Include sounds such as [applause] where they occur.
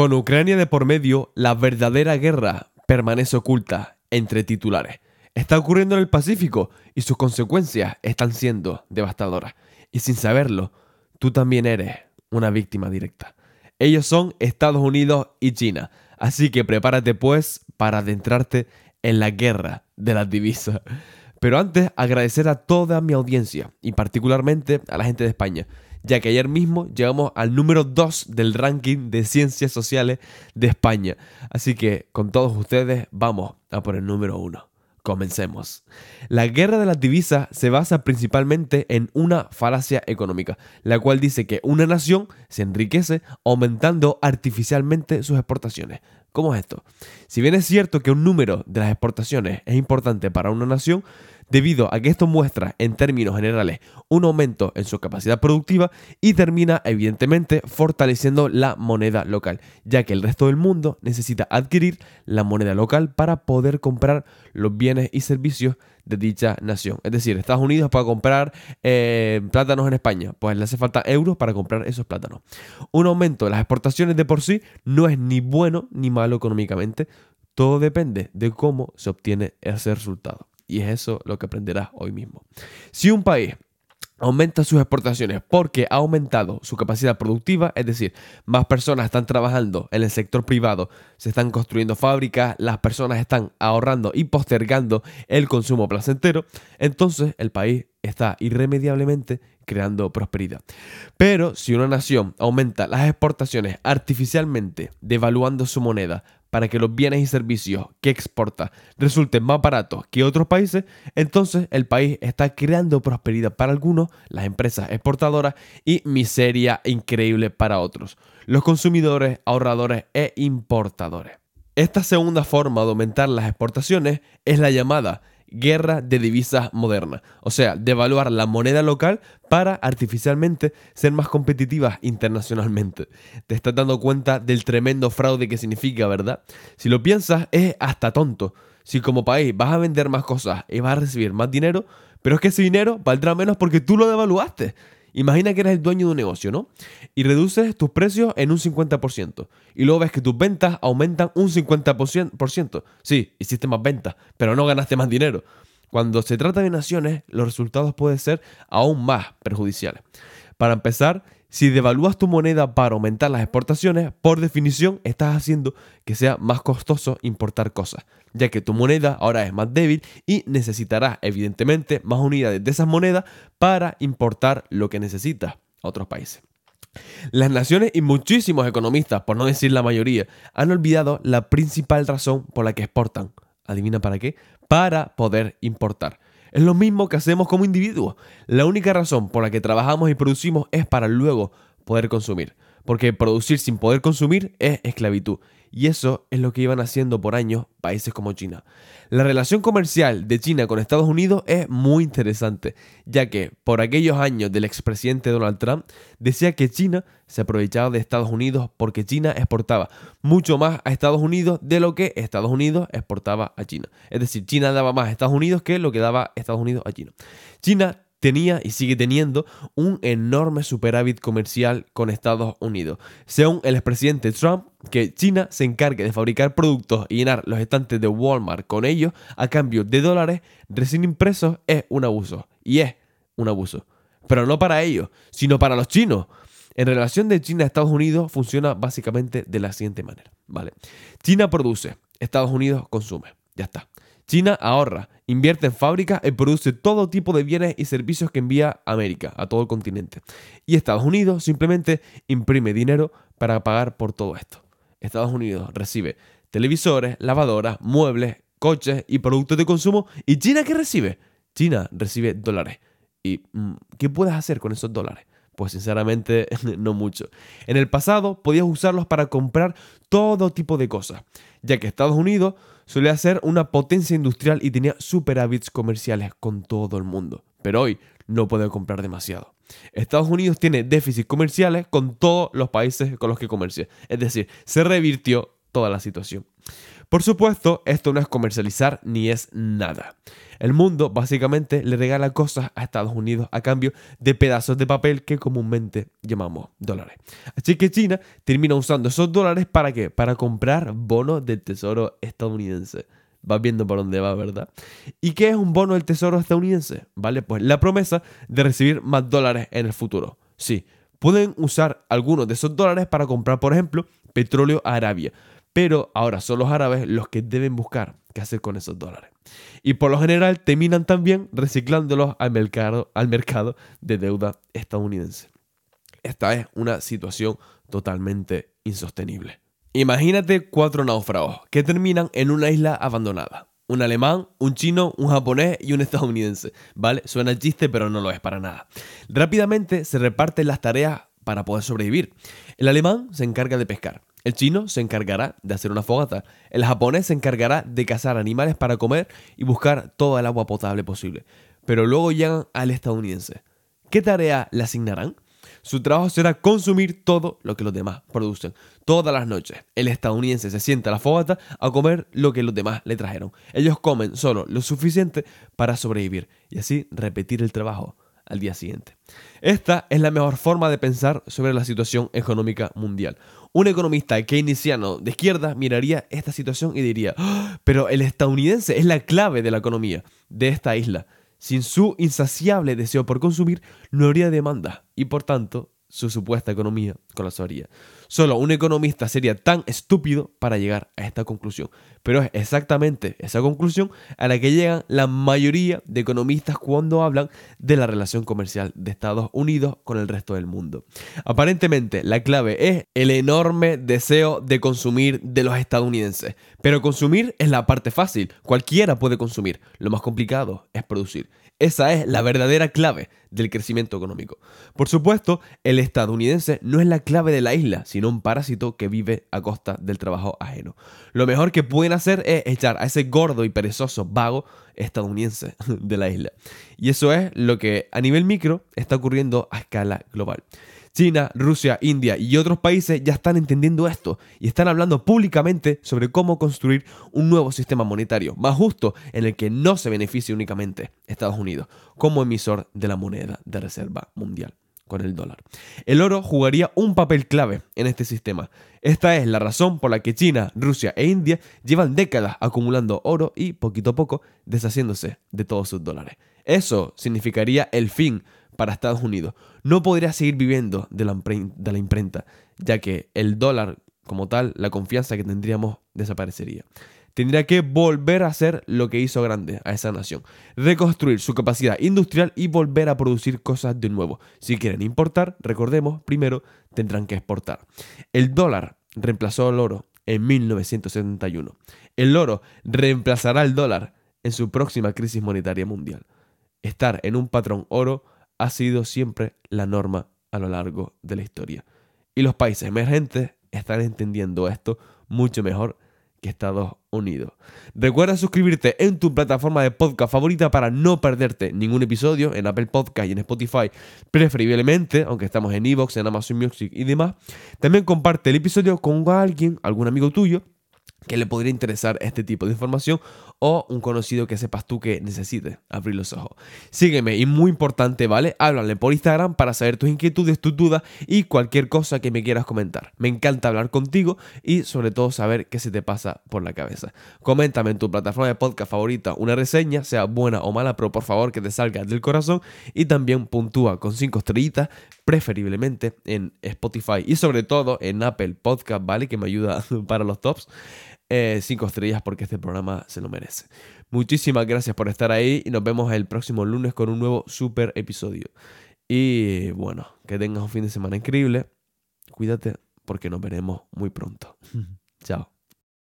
Con Ucrania de por medio, la verdadera guerra permanece oculta entre titulares. Está ocurriendo en el Pacífico y sus consecuencias están siendo devastadoras. Y sin saberlo, tú también eres una víctima directa. Ellos son Estados Unidos y China. Así que prepárate pues para adentrarte en la guerra de las divisas. Pero antes, agradecer a toda mi audiencia y particularmente a la gente de España ya que ayer mismo llegamos al número 2 del ranking de ciencias sociales de España. Así que con todos ustedes vamos a por el número 1. Comencemos. La guerra de las divisas se basa principalmente en una falacia económica, la cual dice que una nación se enriquece aumentando artificialmente sus exportaciones. ¿Cómo es esto? Si bien es cierto que un número de las exportaciones es importante para una nación, debido a que esto muestra en términos generales un aumento en su capacidad productiva y termina evidentemente fortaleciendo la moneda local, ya que el resto del mundo necesita adquirir la moneda local para poder comprar los bienes y servicios de dicha nación. Es decir, Estados Unidos para comprar eh, plátanos en España, pues le hace falta euros para comprar esos plátanos. Un aumento de las exportaciones de por sí no es ni bueno ni malo económicamente, todo depende de cómo se obtiene ese resultado. Y es eso lo que aprenderás hoy mismo. Si un país aumenta sus exportaciones porque ha aumentado su capacidad productiva, es decir, más personas están trabajando en el sector privado, se están construyendo fábricas, las personas están ahorrando y postergando el consumo placentero, entonces el país está irremediablemente creando prosperidad. Pero si una nación aumenta las exportaciones artificialmente, devaluando su moneda, para que los bienes y servicios que exporta resulten más baratos que otros países, entonces el país está creando prosperidad para algunos, las empresas exportadoras, y miseria increíble para otros, los consumidores, ahorradores e importadores. Esta segunda forma de aumentar las exportaciones es la llamada guerra de divisas moderna, o sea, devaluar la moneda local para artificialmente ser más competitivas internacionalmente. Te estás dando cuenta del tremendo fraude que significa, ¿verdad? Si lo piensas, es hasta tonto. Si como país vas a vender más cosas y vas a recibir más dinero, pero es que ese dinero valdrá menos porque tú lo devaluaste. Imagina que eres el dueño de un negocio, ¿no? Y reduces tus precios en un 50%. Y luego ves que tus ventas aumentan un 50%. Sí, hiciste más ventas, pero no ganaste más dinero. Cuando se trata de naciones, los resultados pueden ser aún más perjudiciales. Para empezar, si devalúas tu moneda para aumentar las exportaciones, por definición estás haciendo que sea más costoso importar cosas, ya que tu moneda ahora es más débil y necesitarás evidentemente más unidades de esas monedas para importar lo que necesitas a otros países. Las naciones y muchísimos economistas, por no decir la mayoría, han olvidado la principal razón por la que exportan. ¿Adivina para qué? Para poder importar. Es lo mismo que hacemos como individuos. La única razón por la que trabajamos y producimos es para luego poder consumir. Porque producir sin poder consumir es esclavitud. Y eso es lo que iban haciendo por años países como China. La relación comercial de China con Estados Unidos es muy interesante, ya que por aquellos años del expresidente Donald Trump decía que China se aprovechaba de Estados Unidos porque China exportaba mucho más a Estados Unidos de lo que Estados Unidos exportaba a China. Es decir, China daba más a Estados Unidos que lo que daba Estados Unidos a China. China tenía y sigue teniendo un enorme superávit comercial con Estados Unidos. Según el expresidente Trump, que China se encargue de fabricar productos y llenar los estantes de Walmart con ellos a cambio de dólares recién impresos es un abuso. Y es un abuso. Pero no para ellos, sino para los chinos. En relación de China a Estados Unidos funciona básicamente de la siguiente manera. ¿vale? China produce, Estados Unidos consume. Ya está. China ahorra, invierte en fábricas y produce todo tipo de bienes y servicios que envía a América, a todo el continente. Y Estados Unidos simplemente imprime dinero para pagar por todo esto. Estados Unidos recibe televisores, lavadoras, muebles, coches y productos de consumo. ¿Y China qué recibe? China recibe dólares. ¿Y mm, qué puedes hacer con esos dólares? Pues sinceramente [laughs] no mucho. En el pasado podías usarlos para comprar todo tipo de cosas, ya que Estados Unidos solía ser una potencia industrial y tenía superávits comerciales con todo el mundo. Pero hoy no puede comprar demasiado. Estados Unidos tiene déficits comerciales con todos los países con los que comercia. Es decir, se revirtió toda la situación. Por supuesto, esto no es comercializar ni es nada. El mundo básicamente le regala cosas a Estados Unidos a cambio de pedazos de papel que comúnmente llamamos dólares. Así que China termina usando esos dólares para qué? Para comprar bonos del tesoro estadounidense. Vas viendo por dónde va, ¿verdad? ¿Y qué es un bono del tesoro estadounidense? Vale, pues la promesa de recibir más dólares en el futuro. Sí, pueden usar algunos de esos dólares para comprar, por ejemplo, petróleo a Arabia. Pero ahora son los árabes los que deben buscar qué hacer con esos dólares. Y por lo general terminan también reciclándolos al mercado, al mercado de deuda estadounidense. Esta es una situación totalmente insostenible. Imagínate cuatro náufragos que terminan en una isla abandonada. Un alemán, un chino, un japonés y un estadounidense. ¿Vale? Suena chiste, pero no lo es para nada. Rápidamente se reparten las tareas para poder sobrevivir. El alemán se encarga de pescar. El chino se encargará de hacer una fogata. El japonés se encargará de cazar animales para comer y buscar toda el agua potable posible. Pero luego llegan al estadounidense. ¿Qué tarea le asignarán? Su trabajo será consumir todo lo que los demás producen. Todas las noches, el estadounidense se sienta a la fogata a comer lo que los demás le trajeron. Ellos comen solo lo suficiente para sobrevivir y así repetir el trabajo al día siguiente. Esta es la mejor forma de pensar sobre la situación económica mundial. Un economista keynesiano de izquierda miraría esta situación y diría, ¡Ah! pero el estadounidense es la clave de la economía de esta isla. Sin su insaciable deseo por consumir, no habría demanda y por tanto su supuesta economía colapsaría. Solo un economista sería tan estúpido para llegar a esta conclusión. Pero es exactamente esa conclusión a la que llegan la mayoría de economistas cuando hablan de la relación comercial de Estados Unidos con el resto del mundo. Aparentemente, la clave es el enorme deseo de consumir de los estadounidenses. Pero consumir es la parte fácil, cualquiera puede consumir. Lo más complicado es producir. Esa es la verdadera clave del crecimiento económico. Por supuesto, el estadounidense no es la clave de la isla, sino un parásito que vive a costa del trabajo ajeno. Lo mejor que pueden hacer es echar a ese gordo y perezoso vago estadounidense [laughs] de la isla. Y eso es lo que a nivel micro está ocurriendo a escala global. China, Rusia, India y otros países ya están entendiendo esto y están hablando públicamente sobre cómo construir un nuevo sistema monetario más justo en el que no se beneficie únicamente Estados Unidos como emisor de la moneda de reserva mundial con el dólar. El oro jugaría un papel clave en este sistema. Esta es la razón por la que China, Rusia e India llevan décadas acumulando oro y poquito a poco deshaciéndose de todos sus dólares. Eso significaría el fin para Estados Unidos. No podría seguir viviendo de la, imprenta, ya que el dólar como tal, la confianza que tendríamos desaparecería. Tendría que volver a hacer lo que hizo grande a esa nación, reconstruir su capacidad industrial y volver a producir cosas de nuevo. Si quieren importar, recordemos, primero tendrán que exportar. El dólar reemplazó al oro en 1971. El oro reemplazará al dólar en su próxima crisis monetaria mundial. Estar en un patrón oro ha sido siempre la norma a lo largo de la historia. Y los países emergentes están entendiendo esto mucho mejor que Estados Unidos. Recuerda suscribirte en tu plataforma de podcast favorita para no perderte ningún episodio en Apple Podcast y en Spotify, preferiblemente, aunque estamos en Evox, en Amazon Music y demás. También comparte el episodio con alguien, algún amigo tuyo que le podría interesar este tipo de información o un conocido que sepas tú que necesite abrir los ojos. Sígueme y muy importante, ¿vale? Háblale por Instagram para saber tus inquietudes, tus dudas y cualquier cosa que me quieras comentar. Me encanta hablar contigo y sobre todo saber qué se te pasa por la cabeza. Coméntame en tu plataforma de podcast favorita una reseña, sea buena o mala, pero por favor que te salga del corazón y también puntúa con 5 estrellitas, preferiblemente en Spotify y sobre todo en Apple Podcast, ¿vale? Que me ayuda [laughs] para los tops. 5 eh, estrellas porque este programa se lo merece. Muchísimas gracias por estar ahí y nos vemos el próximo lunes con un nuevo super episodio. Y bueno, que tengas un fin de semana increíble. Cuídate porque nos veremos muy pronto. [laughs] Chao.